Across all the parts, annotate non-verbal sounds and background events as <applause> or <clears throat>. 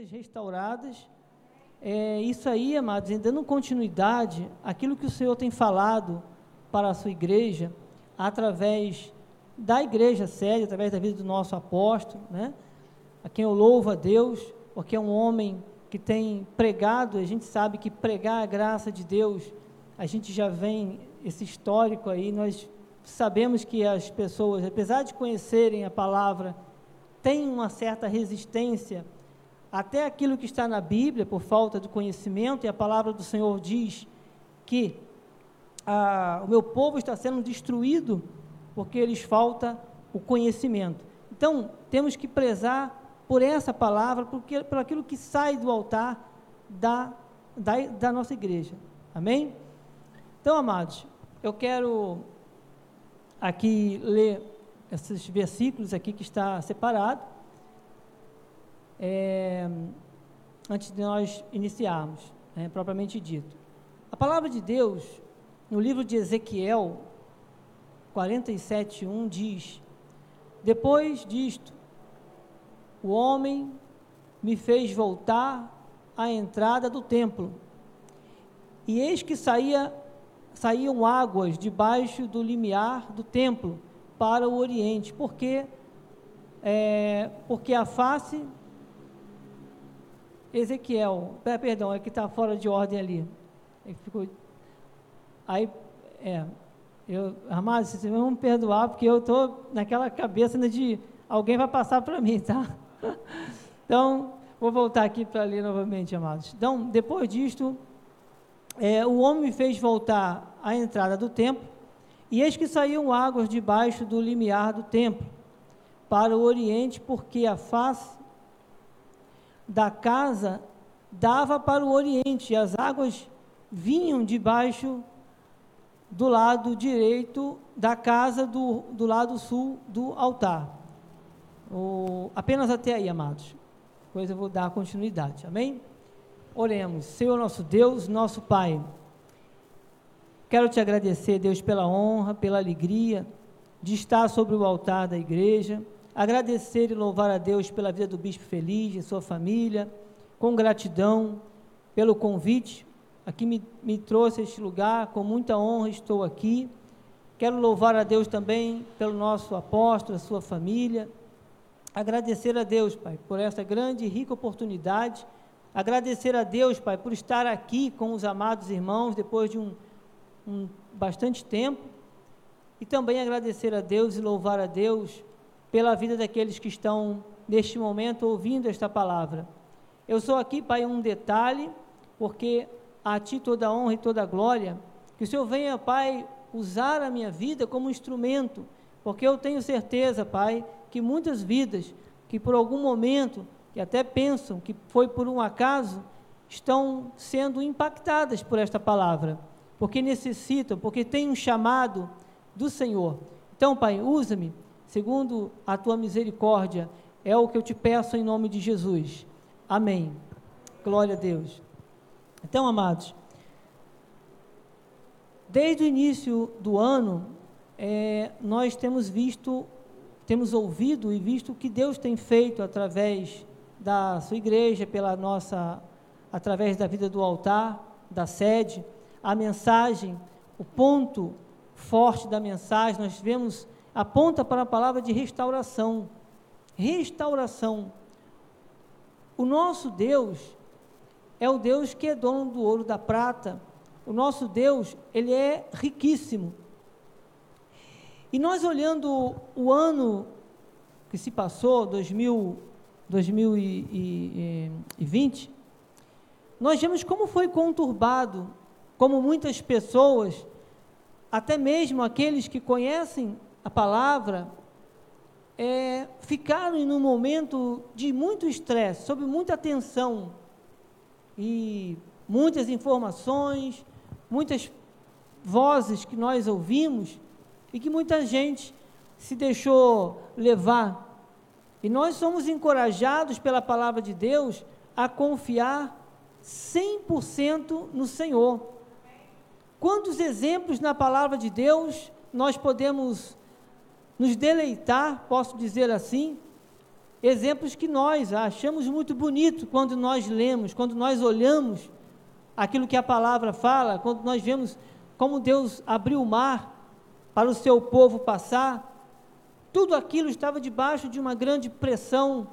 vidas restauradas. É isso aí, amados, dando continuidade àquilo que o Senhor tem falado para a sua igreja, através da igreja sede, através da vida do nosso apóstolo, né? A quem eu louvo a Deus, porque é um homem que tem pregado, a gente sabe que pregar a graça de Deus, a gente já vem esse histórico aí, nós sabemos que as pessoas, apesar de conhecerem a palavra, têm uma certa resistência até aquilo que está na Bíblia por falta de conhecimento, e a palavra do Senhor diz que ah, o meu povo está sendo destruído porque lhes falta o conhecimento. Então, temos que prezar por essa palavra, porque, por aquilo que sai do altar da, da, da nossa igreja. Amém? Então, amados, eu quero aqui ler esses versículos aqui que está separado, é, antes de nós iniciarmos, é, propriamente dito. A palavra de Deus, no livro de Ezequiel 47:1 diz: Depois disto, o homem me fez voltar à entrada do templo, e eis que saía saíam águas debaixo do limiar do templo para o oriente, porque é, porque a face Ezequiel, perdão, é que está fora de ordem ali. É ficou, aí, é, eu, amados, vocês vão me perdoar, porque eu estou naquela cabeça de alguém vai passar para mim, <laughs> tá? Então, vou voltar aqui para ler novamente, amados. Então, depois disto, é, o homem me fez voltar à entrada do templo, e eis que saíam águas debaixo do limiar do templo, para o oriente, porque a face da casa dava para o oriente, e as águas vinham debaixo do lado direito da casa, do, do lado sul do altar. O, apenas até aí, amados. Depois eu vou dar continuidade. Amém? Oremos. Senhor nosso Deus, nosso Pai. Quero te agradecer, Deus, pela honra, pela alegria de estar sobre o altar da igreja. Agradecer e louvar a Deus pela vida do Bispo Feliz e sua família. Com gratidão pelo convite. Aqui me, me trouxe este lugar. Com muita honra estou aqui. Quero louvar a Deus também pelo nosso apóstolo, a sua família. Agradecer a Deus, Pai, por essa grande e rica oportunidade. Agradecer a Deus, Pai, por estar aqui com os amados irmãos depois de um um bastante tempo, e também agradecer a Deus e louvar a Deus pela vida daqueles que estão neste momento ouvindo esta palavra. Eu sou aqui, Pai, um detalhe, porque a Ti toda a honra e toda a glória, que o Senhor venha, Pai, usar a minha vida como instrumento, porque eu tenho certeza, Pai, que muitas vidas que por algum momento, que até pensam que foi por um acaso, estão sendo impactadas por esta palavra porque necessitam, porque têm um chamado do Senhor. Então, Pai, usa-me segundo a tua misericórdia, é o que eu te peço em nome de Jesus. Amém. Glória a Deus. Então, amados, desde o início do ano, é, nós temos visto, temos ouvido e visto o que Deus tem feito através da sua igreja, pela nossa, através da vida do altar, da sede a mensagem, o ponto forte da mensagem, nós vemos, aponta para a palavra de restauração. Restauração. O nosso Deus é o Deus que é dono do ouro, da prata. O nosso Deus, ele é riquíssimo. E nós olhando o ano que se passou, 2000, 2020, nós vemos como foi conturbado como muitas pessoas, até mesmo aqueles que conhecem a palavra, é, ficaram em um momento de muito estresse, sob muita tensão e muitas informações, muitas vozes que nós ouvimos e que muita gente se deixou levar. E nós somos encorajados pela palavra de Deus a confiar 100% no Senhor. Quantos exemplos na palavra de Deus nós podemos nos deleitar, posso dizer assim, exemplos que nós achamos muito bonito quando nós lemos, quando nós olhamos aquilo que a palavra fala, quando nós vemos como Deus abriu o mar para o seu povo passar, tudo aquilo estava debaixo de uma grande pressão,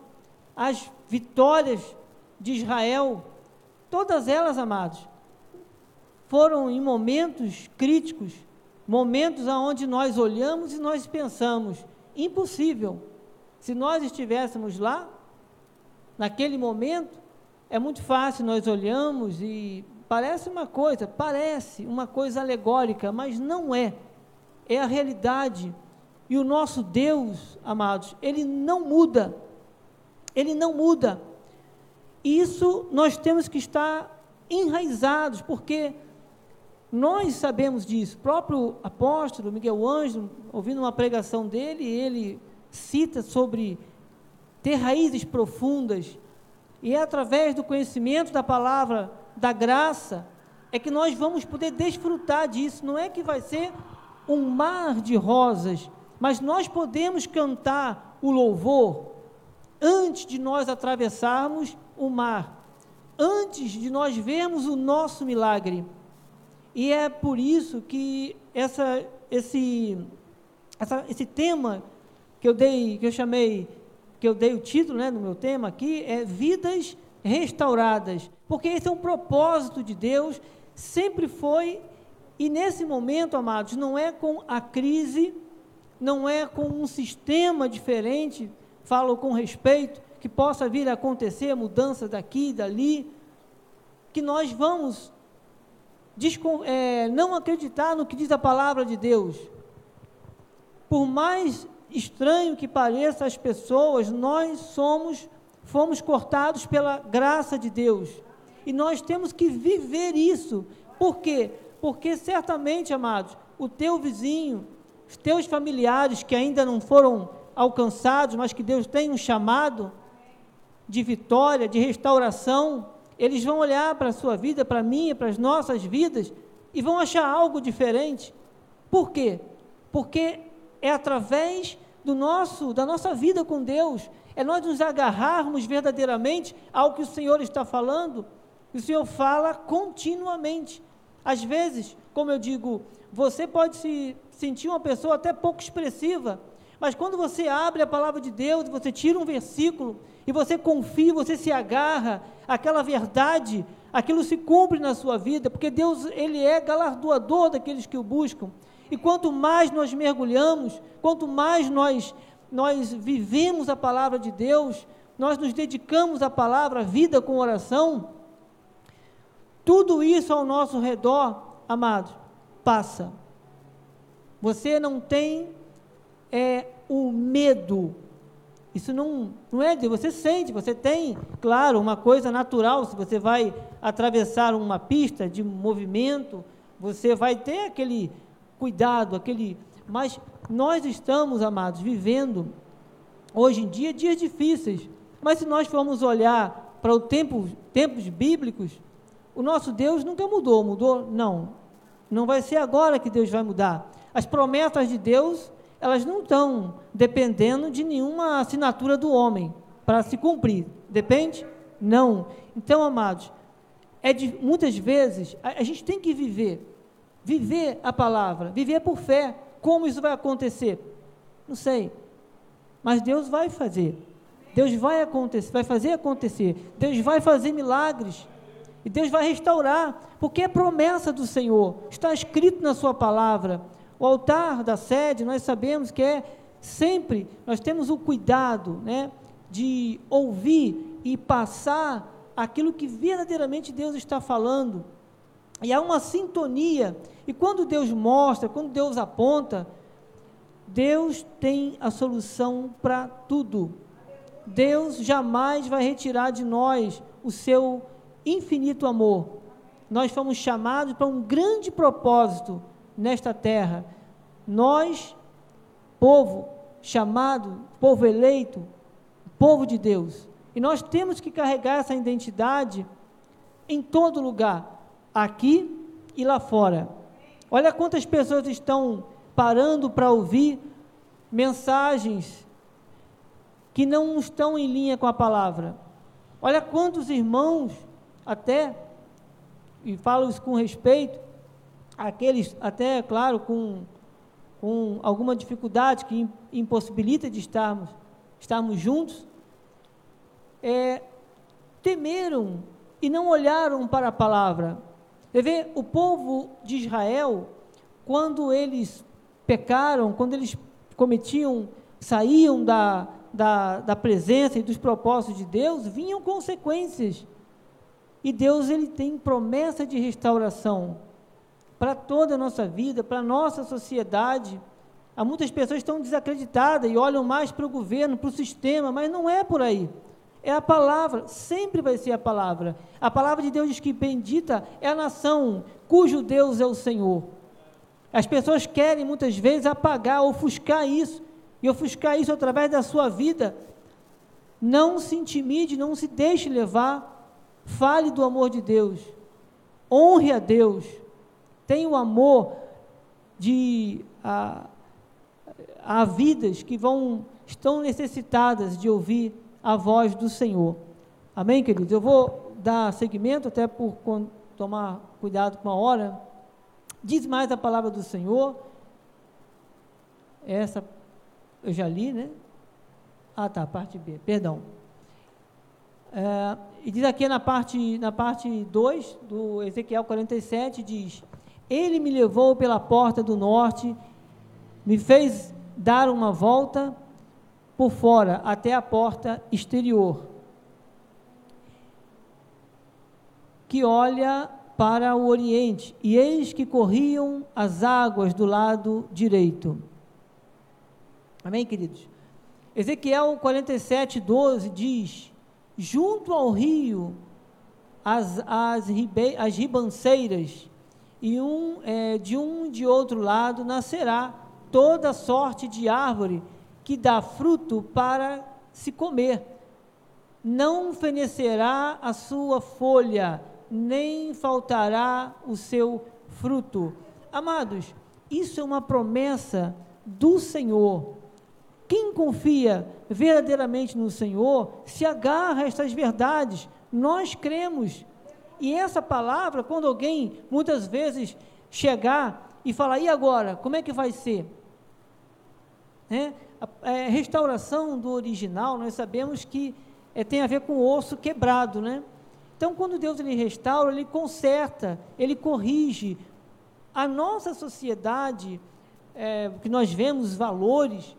as vitórias de Israel, todas elas, amados, foram em momentos críticos, momentos aonde nós olhamos e nós pensamos, impossível. Se nós estivéssemos lá, naquele momento, é muito fácil, nós olhamos e parece uma coisa, parece uma coisa alegórica, mas não é. É a realidade. E o nosso Deus, amados, ele não muda. Ele não muda. E isso nós temos que estar enraizados, porque nós sabemos disso. O próprio apóstolo Miguel Ângelo, ouvindo uma pregação dele, ele cita sobre ter raízes profundas, e é através do conhecimento da palavra, da graça, é que nós vamos poder desfrutar disso. Não é que vai ser um mar de rosas, mas nós podemos cantar o louvor antes de nós atravessarmos o mar, antes de nós vermos o nosso milagre. E é por isso que essa, esse, essa, esse tema que eu dei, que eu chamei, que eu dei o título né, no meu tema aqui, é Vidas Restauradas. Porque esse é um propósito de Deus, sempre foi, e nesse momento, amados, não é com a crise, não é com um sistema diferente, falo com respeito, que possa vir a acontecer mudança daqui e dali, que nós vamos é, não acreditar no que diz a palavra de Deus. Por mais estranho que pareça às pessoas, nós somos, fomos cortados pela graça de Deus. E nós temos que viver isso. Por quê? Porque certamente, amados, o teu vizinho, os teus familiares que ainda não foram alcançados, mas que Deus tem um chamado de vitória, de restauração, eles vão olhar para a sua vida, para a minha, para as nossas vidas e vão achar algo diferente. Por quê? Porque é através do nosso, da nossa vida com Deus, é nós nos agarrarmos verdadeiramente ao que o Senhor está falando. O Senhor fala continuamente. Às vezes, como eu digo, você pode se sentir uma pessoa até pouco expressiva, mas quando você abre a palavra de Deus, você tira um versículo e você confia, você se agarra àquela verdade, aquilo se cumpre na sua vida, porque Deus, ele é galardoador daqueles que o buscam. E quanto mais nós mergulhamos, quanto mais nós nós vivemos a palavra de Deus, nós nos dedicamos à palavra, à vida com oração, tudo isso ao nosso redor, amados, passa. Você não tem é, o medo. Isso não, não é de você sente, você tem, claro, uma coisa natural, se você vai atravessar uma pista de movimento, você vai ter aquele cuidado, aquele. Mas nós estamos, amados, vivendo hoje em dia dias difíceis. Mas se nós formos olhar para o tempo, tempos bíblicos, o nosso Deus nunca mudou, mudou? Não. Não vai ser agora que Deus vai mudar. As promessas de Deus, elas não estão dependendo de nenhuma assinatura do homem para se cumprir. Depende? Não. Então, amados, é de, muitas vezes a, a gente tem que viver viver a palavra, viver por fé. Como isso vai acontecer? Não sei. Mas Deus vai fazer. Deus vai acontecer, vai fazer acontecer. Deus vai fazer milagres. E Deus vai restaurar, porque é promessa do Senhor. Está escrito na sua palavra. O altar da sede, nós sabemos que é sempre, nós temos o cuidado, né, de ouvir e passar aquilo que verdadeiramente Deus está falando. E há uma sintonia. E quando Deus mostra, quando Deus aponta, Deus tem a solução para tudo. Deus jamais vai retirar de nós o seu infinito amor. Nós fomos chamados para um grande propósito nesta terra. Nós, povo chamado, povo eleito, povo de Deus. E nós temos que carregar essa identidade em todo lugar aqui e lá fora. Olha quantas pessoas estão parando para ouvir mensagens que não estão em linha com a palavra. Olha quantos irmãos, até, e falo isso com respeito, aqueles, até, claro, com, com alguma dificuldade que impossibilita de estarmos, estarmos juntos, é, temeram e não olharam para a palavra. Você vê, o povo de Israel, quando eles pecaram, quando eles cometiam, saíam da, da, da presença e dos propósitos de Deus, vinham consequências. E Deus ele tem promessa de restauração para toda a nossa vida, para a nossa sociedade. Há muitas pessoas que estão desacreditadas e olham mais para o governo, para o sistema, mas não é por aí. É a palavra, sempre vai ser a palavra. A palavra de Deus diz que bendita é a nação cujo Deus é o Senhor. As pessoas querem muitas vezes apagar, ofuscar isso, e ofuscar isso através da sua vida. Não se intimide, não se deixe levar. Fale do amor de Deus. Honre a Deus. Tenha o amor de a, a vidas que vão estão necessitadas de ouvir a voz do Senhor. Amém, queridos? Eu vou dar seguimento, até por tomar cuidado com a hora. Diz mais a palavra do Senhor. Essa eu já li, né? Ah, tá, parte B, perdão. É, e diz aqui na parte, na parte 2 do Ezequiel 47, diz: Ele me levou pela porta do norte, me fez dar uma volta por fora até a porta exterior, que olha para o oriente, e eis que corriam as águas do lado direito. Amém, queridos? Ezequiel 47, 12 diz: Junto ao rio, as, as, ribe, as ribanceiras, e um, é, de um de outro lado nascerá toda sorte de árvore que dá fruto para se comer. Não fenecerá a sua folha, nem faltará o seu fruto. Amados, isso é uma promessa do Senhor. Quem confia verdadeiramente no Senhor se agarra a estas verdades. Nós cremos. E essa palavra, quando alguém muitas vezes chegar e falar, e agora? Como é que vai ser? Né? a, é, restauração do original, nós sabemos que é, tem a ver com o osso quebrado, né? Então, quando Deus ele restaura, ele conserta, ele corrige. A nossa sociedade, é, que nós vemos valores,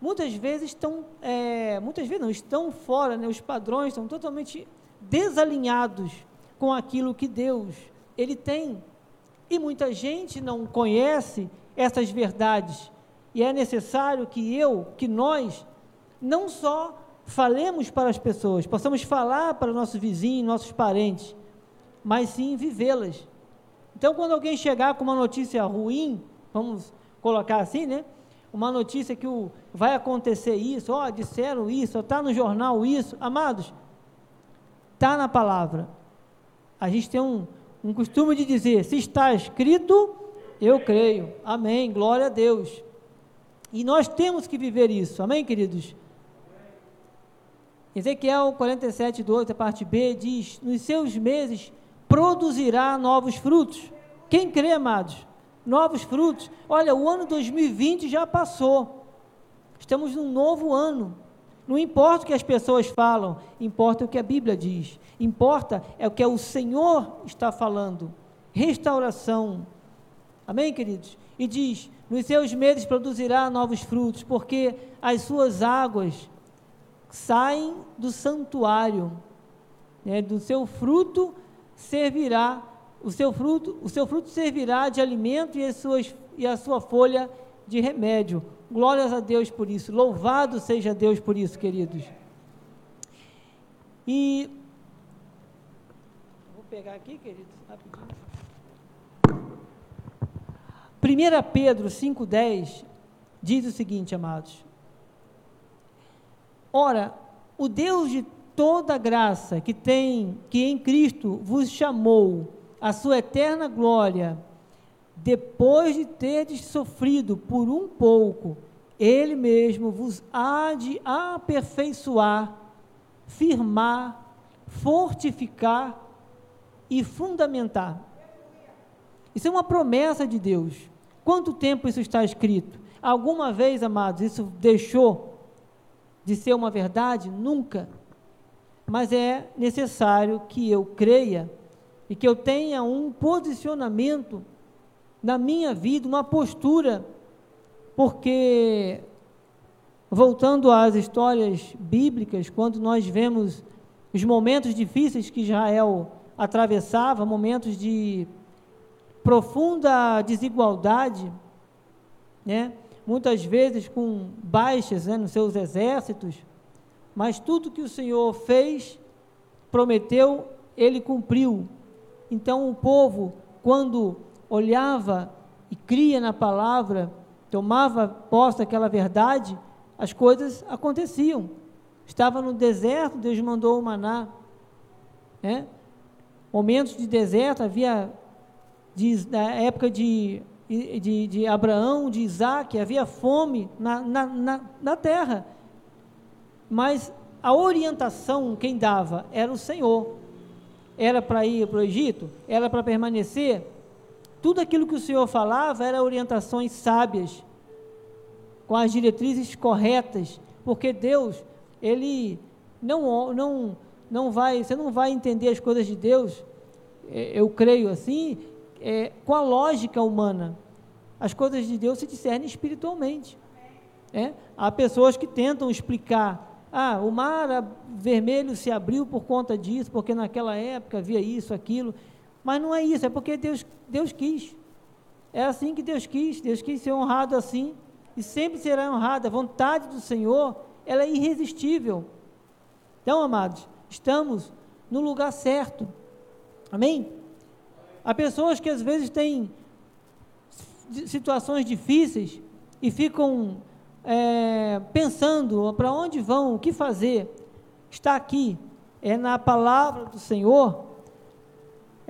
muitas vezes estão, é, muitas vezes não, estão fora, né? os padrões estão totalmente desalinhados com aquilo que Deus ele tem. E muita gente não conhece essas verdades e é necessário que eu, que nós, não só falemos para as pessoas, possamos falar para nossos vizinhos, nossos parentes, mas sim vivê-las. Então, quando alguém chegar com uma notícia ruim, vamos colocar assim, né? Uma notícia que o, vai acontecer isso, ó, disseram isso, está no jornal isso, amados, está na palavra. A gente tem um, um costume de dizer: se está escrito, eu creio. Amém, glória a Deus. E nós temos que viver isso, amém, queridos? Ezequiel 47, 12, a parte B, diz: Nos seus meses produzirá novos frutos. Quem crê, amados? Novos frutos. Olha, o ano 2020 já passou. Estamos num novo ano. Não importa o que as pessoas falam, importa o que a Bíblia diz. Importa é o que o Senhor está falando. Restauração. Amém, queridos? E diz: nos seus meses produzirá novos frutos, porque as suas águas saem do santuário. Né? Do seu fruto servirá, o seu fruto, o seu fruto servirá de alimento e, as suas, e a sua folha de remédio. Glórias a Deus por isso. Louvado seja Deus por isso, queridos. E vou pegar aqui, queridos, rapidinho. 1 Pedro 5,10 diz o seguinte, amados: Ora, o Deus de toda graça que tem, que em Cristo vos chamou a sua eterna glória, depois de terdes sofrido por um pouco, Ele mesmo vos há de aperfeiçoar, firmar, fortificar e fundamentar. Isso é uma promessa de Deus. Quanto tempo isso está escrito? Alguma vez, amados, isso deixou de ser uma verdade? Nunca. Mas é necessário que eu creia e que eu tenha um posicionamento na minha vida, uma postura, porque, voltando às histórias bíblicas, quando nós vemos os momentos difíceis que Israel atravessava, momentos de profunda desigualdade, né? muitas vezes com baixas né, nos seus exércitos, mas tudo que o Senhor fez, prometeu, ele cumpriu. Então o povo, quando olhava e cria na palavra, tomava posse daquela verdade, as coisas aconteciam. Estava no deserto, Deus mandou o maná. Né? Momentos de deserto, havia de, na época de, de, de, Abraão, de Isaac, havia fome na, na, na, na terra. Mas a orientação quem dava era o Senhor. Era para ir para o Egito? Era para permanecer? Tudo aquilo que o Senhor falava era orientações sábias, com as diretrizes corretas, porque Deus, Ele não, não, não vai, você não vai entender as coisas de Deus, é, eu creio assim, é, com a lógica humana. As coisas de Deus se discernem espiritualmente. É? Há pessoas que tentam explicar. Ah, o mar vermelho se abriu por conta disso, porque naquela época havia isso, aquilo. Mas não é isso, é porque Deus, Deus quis. É assim que Deus quis. Deus quis ser honrado assim. E sempre será honrado. A vontade do Senhor, ela é irresistível. Então, amados, estamos no lugar certo. Amém? Há pessoas que às vezes têm situações difíceis e ficam é, pensando para onde vão, o que fazer. Está aqui, é na palavra do Senhor,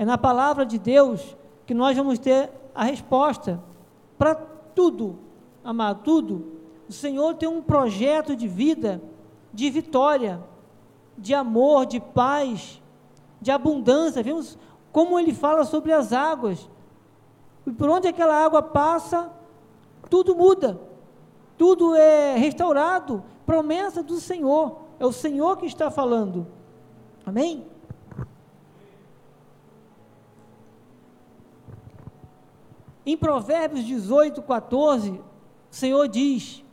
é na palavra de Deus que nós vamos ter a resposta para tudo, amado, tudo. O Senhor tem um projeto de vida, de vitória, de amor, de paz, de abundância. Vimos como ele fala sobre as águas. E por onde aquela água passa, tudo muda, tudo é restaurado. Promessa do Senhor, é o Senhor que está falando. Amém? Em Provérbios 18, 14, o Senhor diz: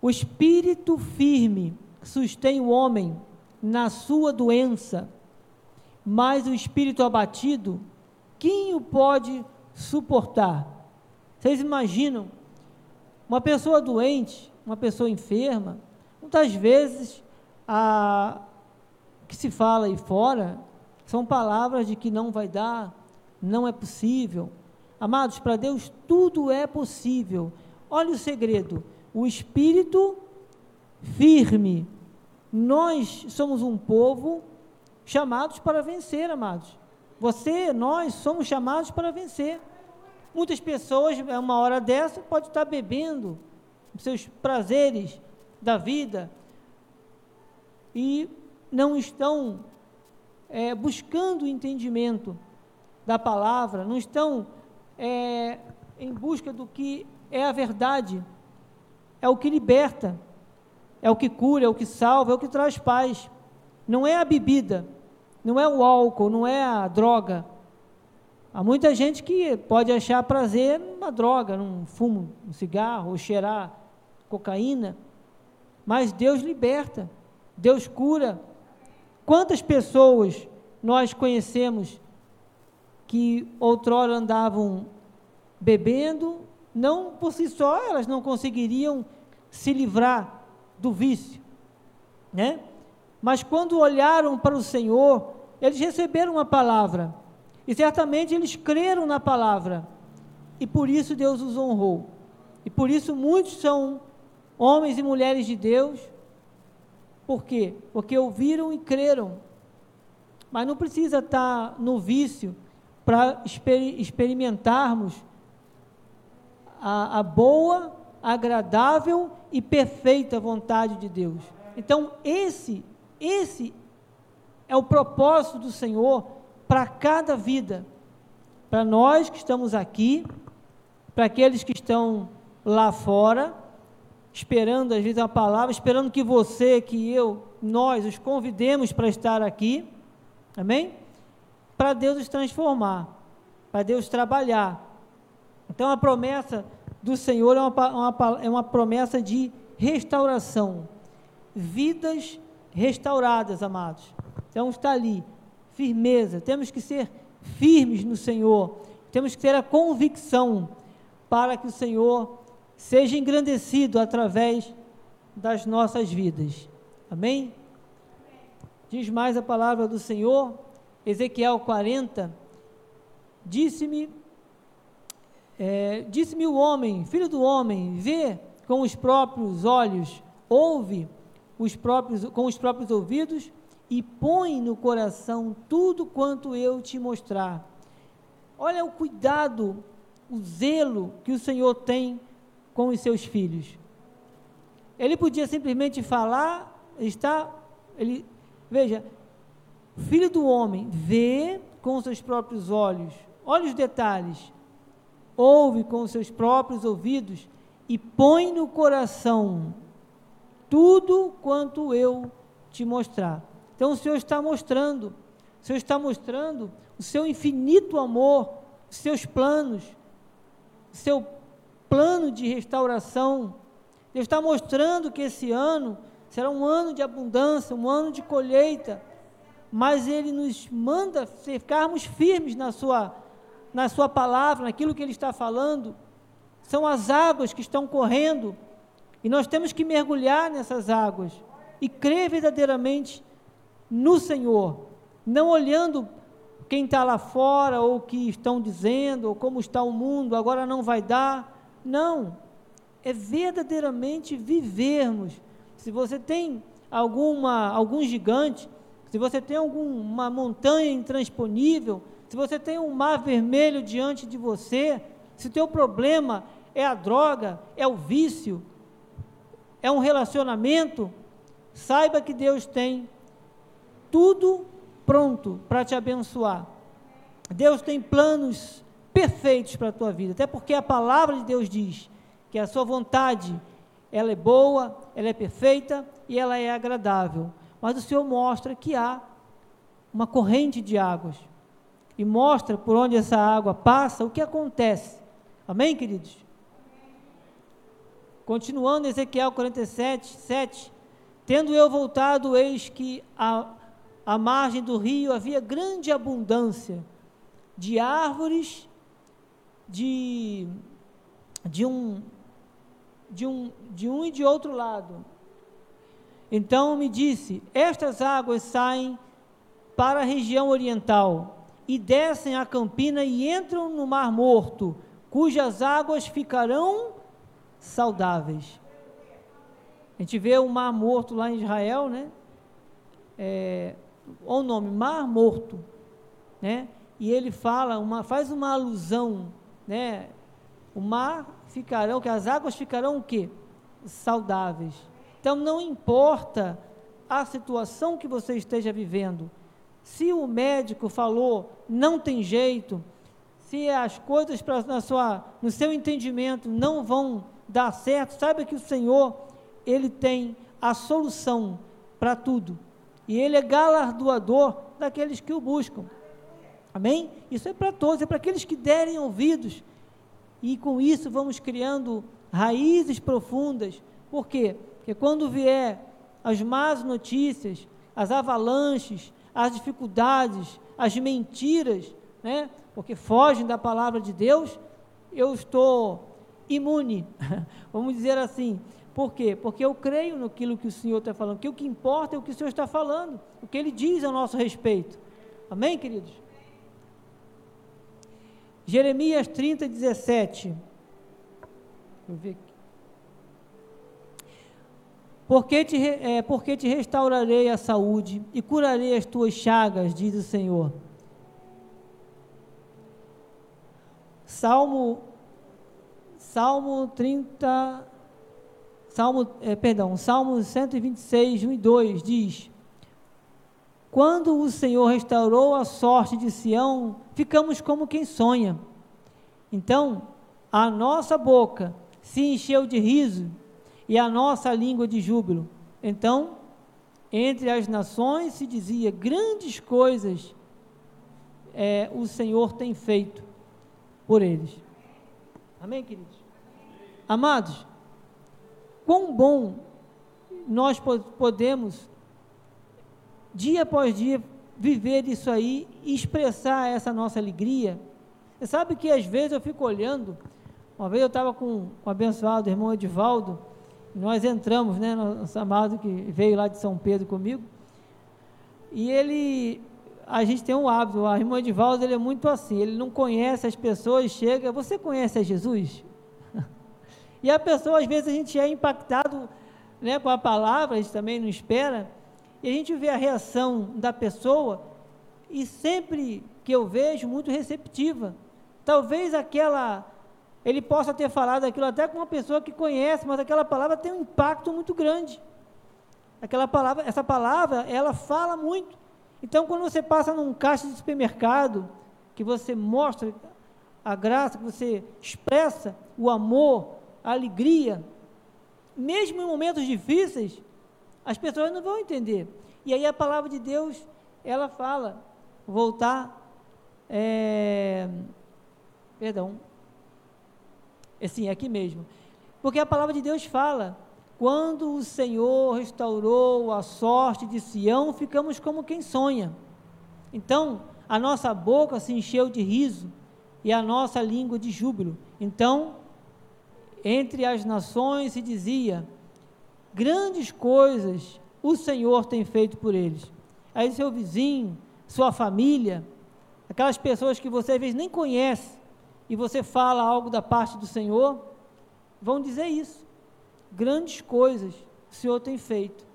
O espírito firme sustém o homem na sua doença, mas o espírito abatido, quem o pode suportar? Vocês imaginam uma pessoa doente, uma pessoa enferma, muitas vezes a que se fala aí fora são palavras de que não vai dar, não é possível. Amados, para Deus tudo é possível. Olha o segredo: o espírito firme. Nós somos um povo chamados para vencer, amados. Você, nós somos chamados para vencer. Muitas pessoas, é uma hora dessa, pode estar bebendo seus prazeres da vida e não estão é, buscando o entendimento da palavra, não estão é, em busca do que é a verdade, é o que liberta, é o que cura, é o que salva, é o que traz paz. Não é a bebida, não é o álcool, não é a droga. Há muita gente que pode achar prazer numa droga, num fumo, um cigarro, ou cheirar cocaína. Mas Deus liberta, Deus cura. Quantas pessoas nós conhecemos que outrora andavam bebendo, não por si só elas não conseguiriam se livrar do vício, né? Mas quando olharam para o Senhor, eles receberam uma palavra. E certamente eles creram na palavra. E por isso Deus os honrou. E por isso muitos são homens e mulheres de Deus. Por quê? Porque ouviram e creram. Mas não precisa estar no vício para exper experimentarmos a, a boa, agradável e perfeita vontade de Deus. Então, esse, esse é o propósito do Senhor para cada vida. Para nós que estamos aqui, para aqueles que estão lá fora, esperando às vezes a palavra, esperando que você, que eu, nós os convidemos para estar aqui. Amém? Para Deus os transformar, para Deus trabalhar. Então a promessa do Senhor é uma, uma, é uma promessa de restauração. Vidas restauradas, amados. Então está ali, firmeza. Temos que ser firmes no Senhor. Temos que ter a convicção para que o Senhor seja engrandecido através das nossas vidas. Amém? Diz mais a palavra do Senhor, Ezequiel 40. Disse-me, é, disse-me o homem, filho do homem, vê com os próprios olhos, ouve os próprios, com os próprios ouvidos e põe no coração tudo quanto eu te mostrar. Olha o cuidado, o zelo que o Senhor tem com os seus filhos. Ele podia simplesmente falar, está, ele, veja, filho do homem, vê com seus próprios olhos, olha os detalhes, ouve com seus próprios ouvidos e põe no coração tudo quanto eu te mostrar. Então o Senhor está mostrando, o Senhor está mostrando o seu infinito amor, os seus planos, o seu plano de restauração. Ele está mostrando que esse ano será um ano de abundância, um ano de colheita, mas Ele nos manda ficarmos firmes na Sua, na sua palavra, naquilo que Ele está falando. São as águas que estão correndo e nós temos que mergulhar nessas águas e crer verdadeiramente no Senhor, não olhando quem está lá fora, ou o que estão dizendo, ou como está o mundo, agora não vai dar. Não. É verdadeiramente vivermos. Se você tem alguma, algum gigante, se você tem alguma montanha intransponível, se você tem um mar vermelho diante de você, se o teu problema é a droga, é o vício, é um relacionamento, saiba que Deus tem tudo pronto para te abençoar. Deus tem planos perfeitos para a tua vida, até porque a palavra de Deus diz que a sua vontade, ela é boa, ela é perfeita e ela é agradável. Mas o Senhor mostra que há uma corrente de águas e mostra por onde essa água passa, o que acontece. Amém, queridos? Continuando Ezequiel 47, 7. Tendo eu voltado, eis que a à margem do rio havia grande abundância de árvores de, de, um, de, um, de um e de outro lado. Então me disse: Estas águas saem para a região oriental e descem a campina e entram no Mar Morto, cujas águas ficarão saudáveis. A gente vê o Mar Morto lá em Israel, né? É, o nome, Mar Morto, né? E ele fala, uma, faz uma alusão, né? O mar ficarão, que as águas ficarão o quê? Saudáveis. Então não importa a situação que você esteja vivendo. Se o médico falou, não tem jeito, se as coisas pra, na sua, no seu entendimento não vão dar certo, saiba que o Senhor, Ele tem a solução para tudo. E Ele é galardoador daqueles que o buscam. Amém? Isso é para todos, é para aqueles que derem ouvidos. E com isso vamos criando raízes profundas. Por quê? Porque quando vier as más notícias, as avalanches, as dificuldades, as mentiras, né? Porque fogem da palavra de Deus, eu estou imune, <laughs> vamos dizer assim, por quê? Porque eu creio naquilo que o Senhor está falando, que o que importa é o que o Senhor está falando, o que Ele diz a nosso respeito. Amém, queridos? Jeremias 30, 17. Deixa eu ver aqui. Porque te, é, porque te restaurarei a saúde e curarei as tuas chagas, diz o Senhor. Salmo, Salmo 30, Salmo, é, perdão, Salmo 126, 1 e 2 diz: Quando o Senhor restaurou a sorte de Sião, ficamos como quem sonha. Então, a nossa boca se encheu de riso e a nossa língua de júbilo. Então, entre as nações se dizia: grandes coisas é, o Senhor tem feito por eles. Amém, queridos? Amados, quão bom nós podemos, dia após dia, viver isso aí e expressar essa nossa alegria. Você sabe que às vezes eu fico olhando, uma vez eu estava com o abençoado irmão Edivaldo, nós entramos, né, nosso amado que veio lá de São Pedro comigo, e ele, a gente tem um hábito, o irmão Edivaldo, ele é muito assim, ele não conhece as pessoas, chega, você conhece a Jesus? <laughs> e a pessoa, às vezes, a gente é impactado né, com a palavra, a gente também não espera, e a gente vê a reação da pessoa, e sempre que eu vejo, muito receptiva. Talvez aquela ele possa ter falado aquilo até com uma pessoa que conhece, mas aquela palavra tem um impacto muito grande. Aquela palavra, essa palavra, ela fala muito. Então, quando você passa num caixa de supermercado, que você mostra a graça, que você expressa o amor, a alegria, mesmo em momentos difíceis, as pessoas não vão entender. E aí a palavra de Deus, ela fala, voltar, é, perdão, Assim, aqui mesmo. Porque a palavra de Deus fala: quando o Senhor restaurou a sorte de Sião, ficamos como quem sonha. Então, a nossa boca se encheu de riso e a nossa língua de júbilo. Então, entre as nações se dizia: grandes coisas o Senhor tem feito por eles. Aí seu vizinho, sua família, aquelas pessoas que você às vezes nem conhece, e você fala algo da parte do Senhor, vão dizer isso. Grandes coisas o Senhor tem feito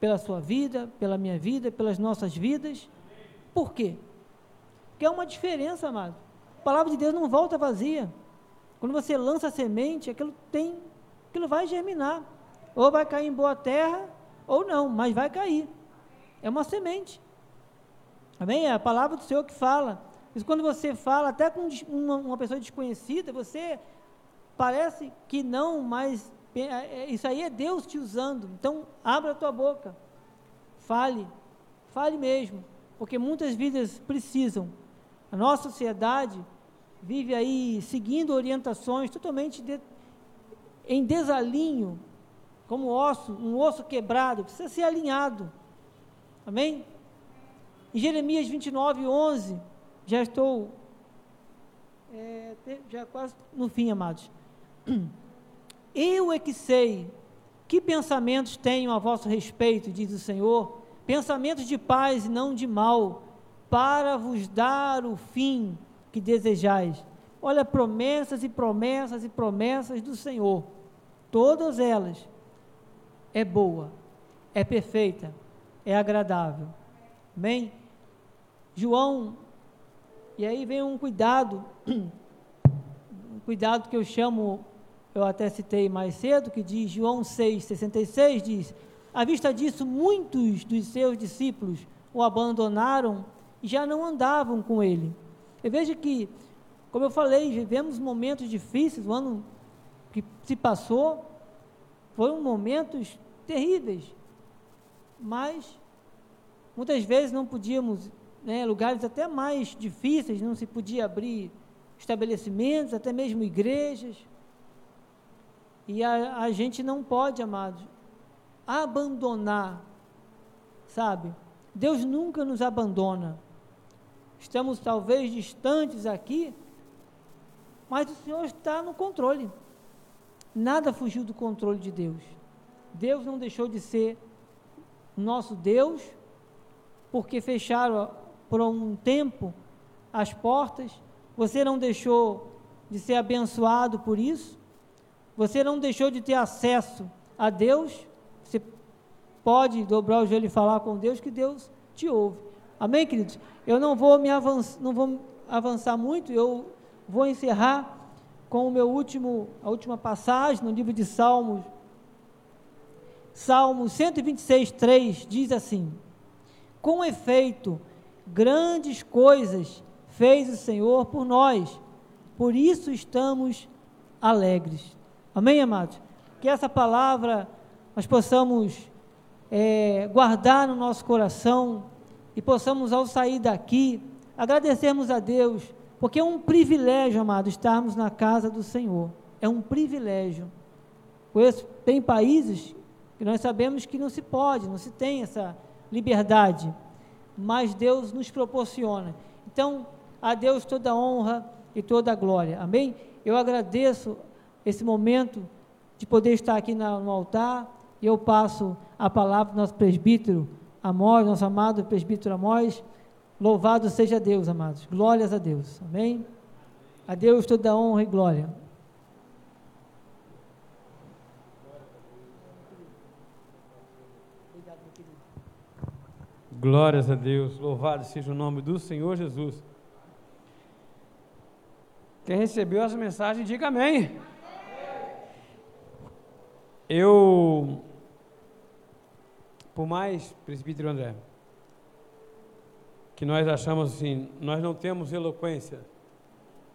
pela sua vida, pela minha vida, pelas nossas vidas. Por quê? Porque é uma diferença, amado. A palavra de Deus não volta vazia. Quando você lança a semente, aquilo tem, aquilo vai germinar. Ou vai cair em boa terra, ou não, mas vai cair. É uma semente. Amém? É a palavra do Senhor que fala. Mas quando você fala até com uma, uma pessoa desconhecida, você parece que não, mas é, é, isso aí é Deus te usando. Então, abra a tua boca. Fale. Fale mesmo. Porque muitas vidas precisam. A nossa sociedade vive aí seguindo orientações totalmente de, em desalinho, como osso, um osso quebrado, precisa ser alinhado. Amém? Em Jeremias 29, 11, já estou é, já quase no fim, amados. <clears throat> Eu é que sei que pensamentos tenho a vosso respeito, diz o Senhor, pensamentos de paz e não de mal, para vos dar o fim que desejais. Olha, promessas e promessas e promessas do Senhor, todas elas é boa, é perfeita, é agradável. Amém? João e aí vem um cuidado, <clears throat> um cuidado que eu chamo, eu até citei mais cedo, que diz João 6,66, diz, à vista disso, muitos dos seus discípulos o abandonaram e já não andavam com ele. E veja que, como eu falei, vivemos momentos difíceis, o ano que se passou foram momentos terríveis, mas muitas vezes não podíamos né, lugares até mais difíceis, não se podia abrir estabelecimentos, até mesmo igrejas. E a, a gente não pode, amados, abandonar, sabe? Deus nunca nos abandona. Estamos talvez distantes aqui, mas o Senhor está no controle. Nada fugiu do controle de Deus. Deus não deixou de ser nosso Deus, porque fecharam por um tempo as portas, você não deixou de ser abençoado por isso, você não deixou de ter acesso a Deus, você pode dobrar o joelho e falar com Deus que Deus te ouve. Amém, queridos? Eu não vou me avançar, não vou avançar muito, eu vou encerrar com o meu último, a última passagem no livro de Salmos, Salmo 126, 3 diz assim: Com efeito, grandes coisas fez o Senhor por nós, por isso estamos alegres. Amém, amados? Que essa palavra nós possamos é, guardar no nosso coração e possamos, ao sair daqui, agradecermos a Deus, porque é um privilégio, amado, estarmos na casa do Senhor. É um privilégio. Conheço, tem países que nós sabemos que não se pode, não se tem essa liberdade, mas Deus nos proporciona. Então, a Deus toda a honra e toda a glória. Amém? Eu agradeço esse momento de poder estar aqui no altar e eu passo a palavra para o nosso presbítero Amós, nosso amado presbítero Amós. Louvado seja Deus, amados. Glórias a Deus. Amém? A Deus toda honra e glória. Glórias a Deus. Louvado seja o nome do Senhor Jesus. Quem recebeu essa mensagem, diga amém. Eu por mais, presbítero André, que nós achamos assim, nós não temos eloquência,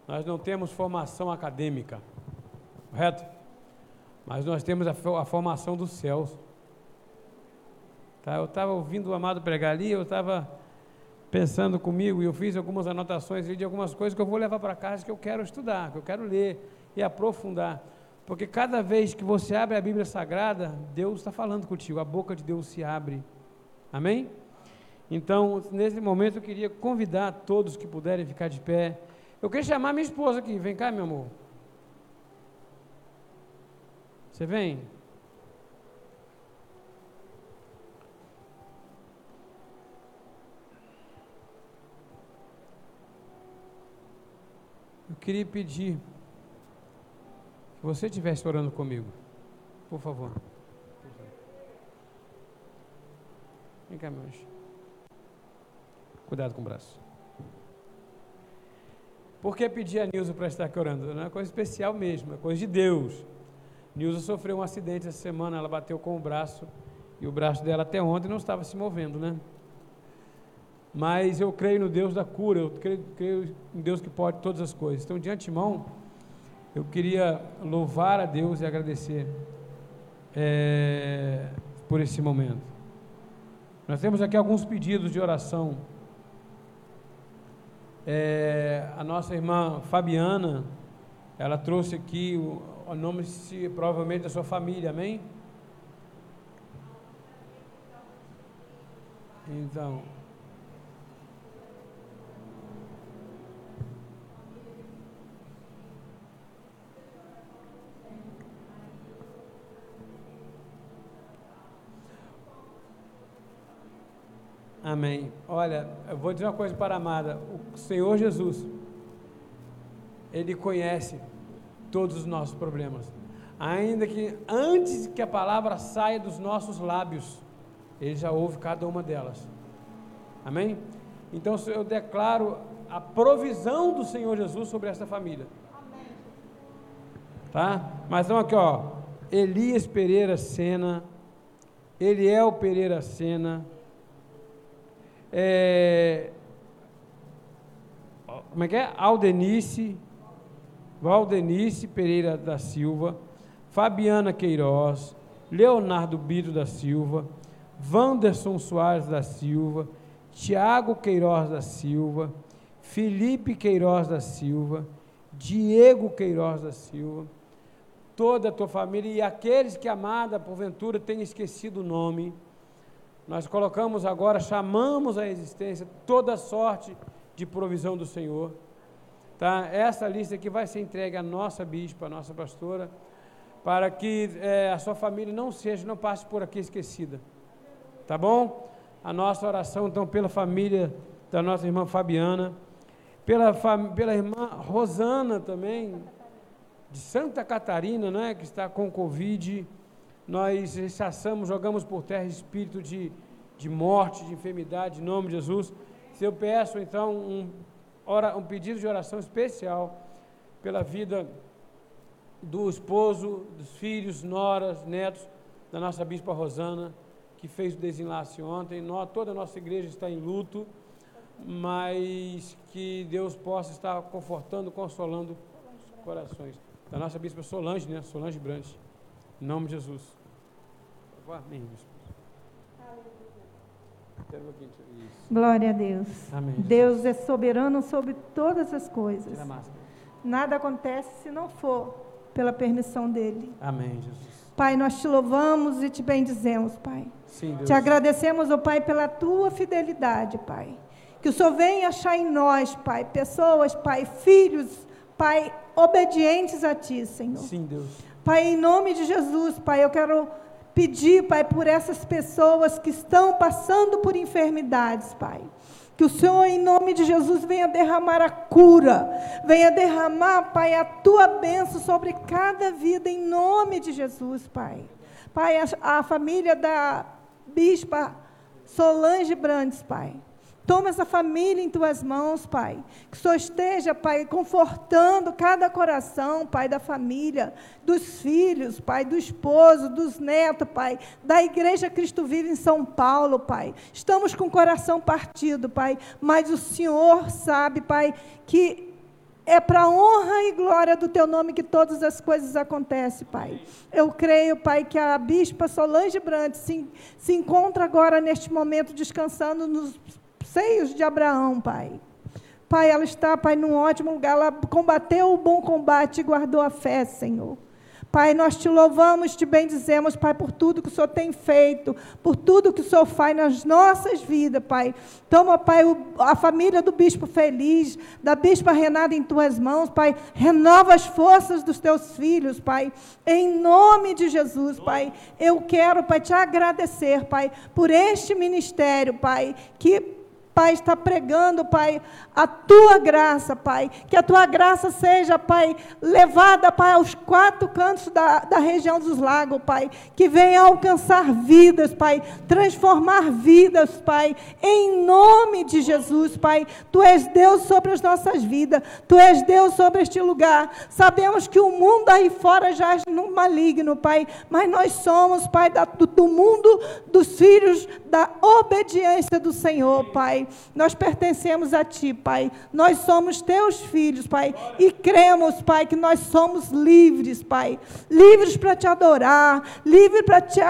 nós não temos formação acadêmica, correto? Mas nós temos a, a formação dos céus. Tá? Eu estava ouvindo o amado pregar ali, eu estava pensando comigo e eu fiz algumas anotações de algumas coisas que eu vou levar para casa que eu quero estudar, que eu quero ler e aprofundar. Porque cada vez que você abre a Bíblia Sagrada, Deus está falando contigo, a boca de Deus se abre. Amém? Então, nesse momento, eu queria convidar todos que puderem ficar de pé. Eu queria chamar minha esposa aqui. Vem cá, meu amor. Você vem? Queria pedir que você estivesse orando comigo, por favor. Vem cá, meu anjo. Cuidado com o braço. Por que pedir a Nilza para estar aqui orando? Não é uma coisa especial mesmo, é coisa de Deus. Nilza sofreu um acidente essa semana, ela bateu com o braço e o braço dela até ontem não estava se movendo, né? Mas eu creio no Deus da cura, eu creio, creio em Deus que pode todas as coisas. Então, de antemão, eu queria louvar a Deus e agradecer é, por esse momento. Nós temos aqui alguns pedidos de oração. É, a nossa irmã Fabiana, ela trouxe aqui o, o nome provavelmente da sua família, amém? Então, Amém. Olha, eu vou dizer uma coisa para a amada: o Senhor Jesus, Ele conhece todos os nossos problemas. Ainda que antes que a palavra saia dos nossos lábios, Ele já ouve cada uma delas. Amém? Então eu declaro a provisão do Senhor Jesus sobre essa família. Tá? Mas então aqui, ó. Elias Pereira Sena, Eliel Pereira Sena, é, como é que é? Aldenice, Valdenice Pereira da Silva, Fabiana Queiroz, Leonardo Bito da Silva, Wanderson Soares da Silva, Tiago Queiroz da Silva, Felipe Queiroz da Silva, Diego Queiroz da Silva, toda a tua família e aqueles que, amada, porventura, tenham esquecido o nome, nós colocamos agora, chamamos a existência toda sorte de provisão do Senhor. Tá? Essa lista aqui vai ser entregue à nossa bispa, à nossa pastora, para que é, a sua família não seja, não passe por aqui esquecida. Tá bom? A nossa oração, então, pela família da nossa irmã Fabiana, pela, pela irmã Rosana também, de Santa Catarina, né, que está com Covid nós rechaçamos, jogamos por terra espírito de, de morte, de enfermidade, em nome de Jesus. Se eu peço então um, um pedido de oração especial pela vida do esposo, dos filhos, noras, netos, da nossa bispa Rosana, que fez o desenlace ontem. Nós, toda a nossa igreja está em luto, mas que Deus possa estar confortando, consolando corações. Da nossa bispa Solange, né? Solange Brandt. Em nome de Jesus. Amém. Glória a Deus. Amém. Deus é soberano sobre todas as coisas. Nada acontece se não for pela permissão dele. Amém, Jesus. Pai, nós te louvamos e te bendizemos, Pai. Sim, Deus. Te agradecemos, ó Pai, pela tua fidelidade, Pai. Que o Senhor venha achar em nós, Pai, pessoas, Pai, filhos, Pai, obedientes a Ti, Senhor. Sim, Deus. Pai, em nome de Jesus, Pai, eu quero pedir, Pai, por essas pessoas que estão passando por enfermidades, Pai. Que o Senhor, em nome de Jesus, venha derramar a cura, venha derramar, Pai, a tua bênção sobre cada vida, em nome de Jesus, Pai. Pai, a, a família da bispa Solange Brandes, Pai. Toma essa família em tuas mãos, Pai. Que Senhor esteja, Pai, confortando cada coração, Pai, da família, dos filhos, Pai, do esposo, dos netos, Pai, da Igreja Cristo Vive em São Paulo, Pai. Estamos com o coração partido, Pai, mas o Senhor sabe, Pai, que é para honra e glória do teu nome que todas as coisas acontecem, Pai. Eu creio, Pai, que a bispa Solange Brandt se, se encontra agora neste momento descansando nos seios de Abraão, Pai. Pai, ela está, Pai, num ótimo lugar. Ela combateu o bom combate e guardou a fé, Senhor. Pai, nós te louvamos, te bendizemos, Pai, por tudo que o Senhor tem feito, por tudo que o Senhor faz nas nossas vidas, Pai. Toma, Pai, a família do bispo feliz, da bispa Renata em tuas mãos, Pai. Renova as forças dos teus filhos, Pai. Em nome de Jesus, Pai. Eu quero, Pai, te agradecer, Pai, por este ministério, Pai, que Pai, está pregando, Pai, a tua graça, Pai. Que a tua graça seja, Pai, levada, Pai, aos quatro cantos da, da região dos lagos, Pai. Que venha alcançar vidas, Pai. Transformar vidas, Pai. Em nome de Jesus, Pai. Tu és Deus sobre as nossas vidas. Tu és Deus sobre este lugar. Sabemos que o mundo aí fora já é no maligno, Pai. Mas nós somos, Pai, da, do, do mundo dos filhos da obediência do Senhor, Pai. Nós pertencemos a Ti, Pai. Nós somos Teus filhos, Pai. E cremos, Pai, que nós somos livres, Pai. Livres para Te adorar, livres para Te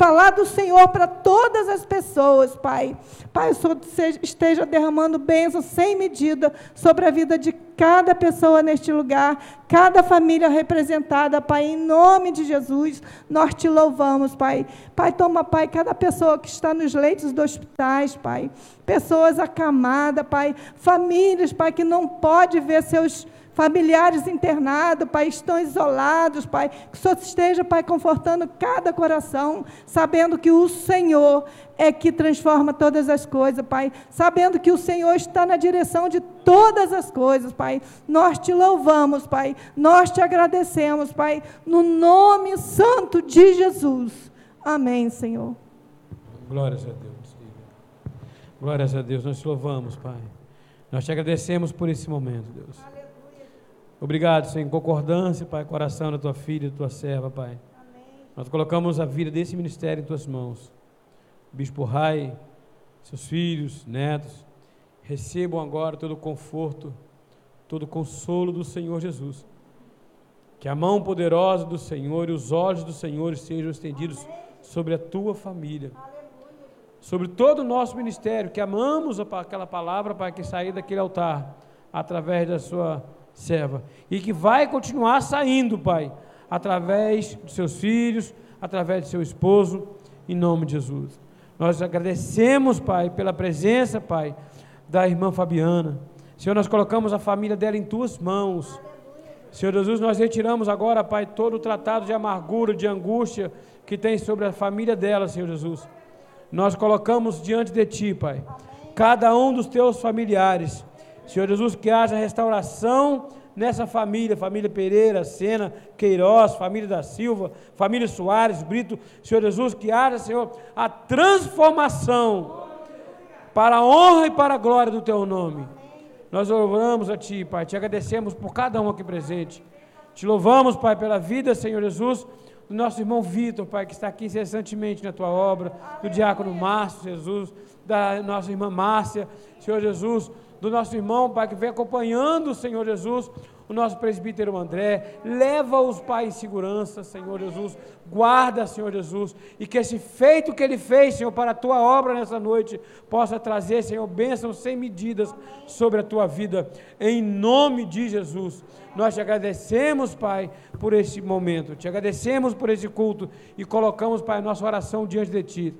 falar do Senhor para todas as pessoas, Pai. Pai, o Senhor esteja derramando bênçãos sem medida sobre a vida de cada pessoa neste lugar, cada família representada, Pai, em nome de Jesus, nós te louvamos, Pai. Pai, toma, Pai, cada pessoa que está nos leitos dos hospitais, Pai, pessoas acamadas, Pai, famílias, Pai, que não pode ver seus familiares internados, Pai, estão isolados, Pai. Que o Senhor esteja, Pai, confortando cada coração, sabendo que o Senhor é que transforma todas as coisas, Pai. Sabendo que o Senhor está na direção de todas as coisas, Pai. Nós te louvamos, Pai. Nós te agradecemos, Pai, no nome santo de Jesus. Amém, Senhor. Glórias a Deus. Glórias a Deus. Nós te louvamos, Pai. Nós te agradecemos por esse momento, Deus. Aleluia. Obrigado, Senhor, em concordância, Pai, coração da tua filha, da tua serva, Pai. Amém. Nós colocamos a vida desse ministério em tuas mãos. Bispo Rai, seus filhos, netos, recebam agora todo o conforto, todo o consolo do Senhor Jesus. Que a mão poderosa do Senhor e os olhos do Senhor sejam estendidos sobre a tua família. Sobre todo o nosso ministério, que amamos aquela palavra para que sair daquele altar através da sua serva, e que vai continuar saindo, Pai, através dos seus filhos, através do seu esposo, em nome de Jesus. Nós agradecemos, Pai, pela presença, Pai, da irmã Fabiana. Senhor, nós colocamos a família dela em tuas mãos. Senhor Jesus, nós retiramos agora, Pai, todo o tratado de amargura, de angústia que tem sobre a família dela, Senhor Jesus. Nós colocamos diante de Ti, Pai, cada um dos teus familiares Senhor Jesus, que haja restauração nessa família, família Pereira, Sena, Queiroz, família da Silva, família Soares, Brito, Senhor Jesus, que haja, Senhor, a transformação para a honra e para a glória do Teu nome. Nós louvamos a Ti, Pai, te agradecemos por cada um aqui presente. Te louvamos, Pai, pela vida, Senhor Jesus, do nosso irmão Vitor, Pai, que está aqui incessantemente na tua obra, do diácono Márcio, Jesus, da nossa irmã Márcia, Senhor Jesus, do nosso irmão, Pai, que vem acompanhando, Senhor Jesus, o nosso presbítero André, leva-os, Pai, em segurança, Senhor Jesus, guarda, Senhor Jesus, e que esse feito que ele fez, Senhor, para a tua obra nessa noite, possa trazer, Senhor, bênçãos sem medidas sobre a tua vida, em nome de Jesus. Nós te agradecemos, Pai, por esse momento, te agradecemos por esse culto e colocamos, Pai, nossa oração diante de Ti.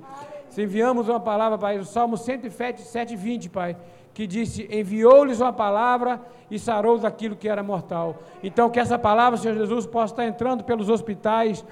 Se enviamos uma palavra, Pai, o Salmo 107, 20, Pai que disse: enviou-lhes uma palavra e sarou daquilo que era mortal. Então, que essa palavra, Senhor Jesus, possa estar entrando pelos hospitais,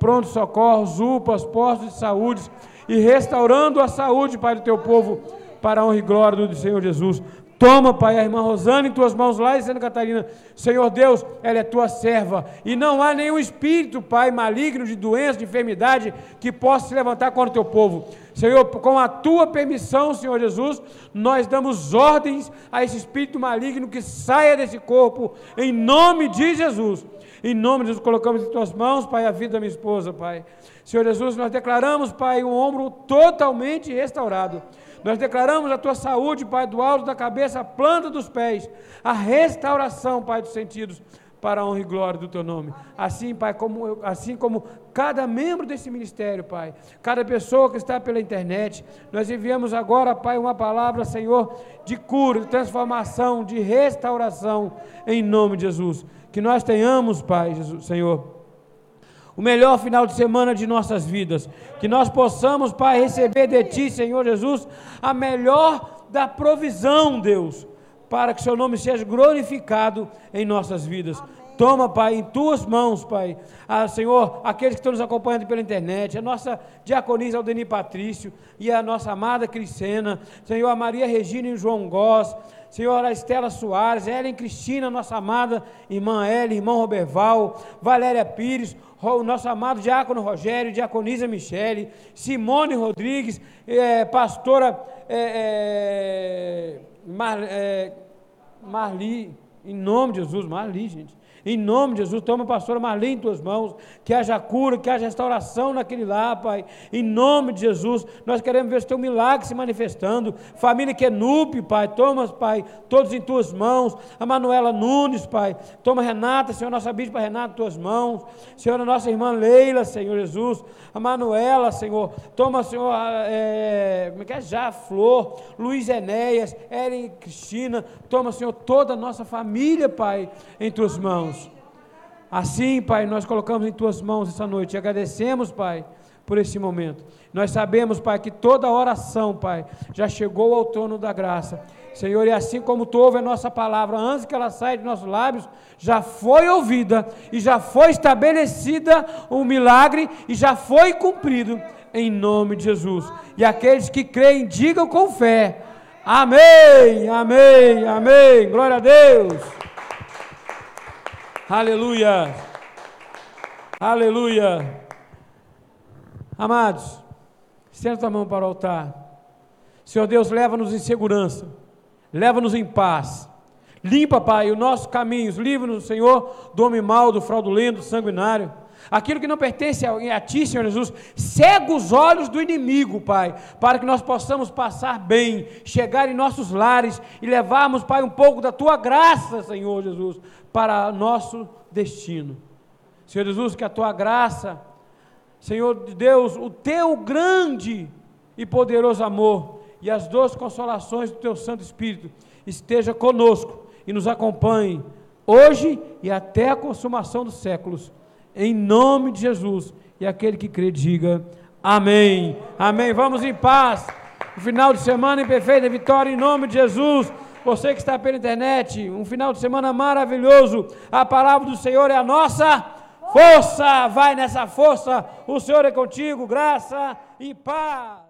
pronto socorros, UPAs, postos de saúde e restaurando a saúde para o teu povo, para a honra e glória do Senhor Jesus. Toma, Pai, a irmã Rosana em tuas mãos lá em Santa Catarina. Senhor Deus, ela é tua serva. E não há nenhum espírito, Pai, maligno de doença, de enfermidade, que possa se levantar contra o teu povo. Senhor, com a tua permissão, Senhor Jesus, nós damos ordens a esse espírito maligno que saia desse corpo, em nome de Jesus. Em nome de Jesus, colocamos em tuas mãos, Pai, a vida da minha esposa, Pai. Senhor Jesus, nós declaramos, Pai, um ombro totalmente restaurado. Nós declaramos a tua saúde, Pai, do alto da cabeça, a planta dos pés, a restauração, Pai, dos sentidos, para a honra e glória do teu nome. Assim, Pai, como, assim como cada membro desse ministério, Pai, cada pessoa que está pela internet, nós enviamos agora, Pai, uma palavra, Senhor, de cura, de transformação, de restauração, em nome de Jesus. Que nós tenhamos, Pai, Jesus, Senhor o melhor final de semana de nossas vidas. Que nós possamos, Pai, receber de Ti, Senhor Jesus, a melhor da provisão, Deus, para que Seu nome seja glorificado em nossas vidas. Amém. Toma, Pai, em tuas mãos, Pai. Ah, Senhor, aqueles que estão nos acompanhando pela internet, a nossa diaconisa Aldeni Patrício e a nossa amada Criscena, Senhor, a Maria Regina e o João Góes, Senhor, a Estela Soares, Ellen Cristina, nossa amada irmã Ellen, irmão Roberval, Valéria Pires, o nosso amado diácono Rogério, diaconisa Michele, Simone Rodrigues, é, pastora é, é, Mar, Marli, em nome de Jesus, Marli, gente. Em nome de Jesus, toma a pastora Marlene em tuas mãos, que haja cura, que haja restauração naquele lá, Pai. Em nome de Jesus, nós queremos ver o teu milagre se manifestando. Família que é Nupe, Pai, toma, Pai, todos em tuas mãos. A Manuela Nunes, Pai. Toma Renata, Senhor, nossa bispa Renata, em tuas mãos. Senhor, a nossa irmã Leila, Senhor Jesus. A Manuela, Senhor. Toma, Senhor, é, como é que é? Já, Flor, Luiz Enéas, Eren Cristina. Toma, Senhor, toda a nossa família, Pai, em tuas mãos. Assim, Pai, nós colocamos em tuas mãos essa noite e agradecemos, Pai, por esse momento. Nós sabemos, Pai, que toda oração, Pai, já chegou ao trono da graça. Senhor, e assim como tu ouve a nossa palavra, antes que ela saia de nossos lábios, já foi ouvida e já foi estabelecida um milagre e já foi cumprido em nome de Jesus. E aqueles que creem, digam com fé: Amém, amém, amém. Glória a Deus. Aleluia. Aleluia. Amados, senta a mão para o altar. Senhor Deus, leva-nos em segurança. Leva-nos em paz. Limpa, Pai, os nossos caminhos. Livra-nos, Senhor, do homem mau, do fraudulento, do sanguinário. Aquilo que não pertence a Ti, Senhor Jesus. Cega os olhos do inimigo, Pai, para que nós possamos passar bem, chegar em nossos lares e levarmos, Pai, um pouco da Tua graça, Senhor Jesus, para nosso destino. Senhor Jesus, que a tua graça, Senhor de Deus, o teu grande e poderoso amor e as duas consolações do teu Santo Espírito esteja conosco e nos acompanhe hoje e até a consumação dos séculos. Em nome de Jesus. E aquele que crê, diga amém. Amém. Vamos em paz. Final de semana em perfeita vitória em nome de Jesus. Você que está pela internet, um final de semana maravilhoso. A palavra do Senhor é a nossa força. Vai nessa força. O Senhor é contigo. Graça e paz.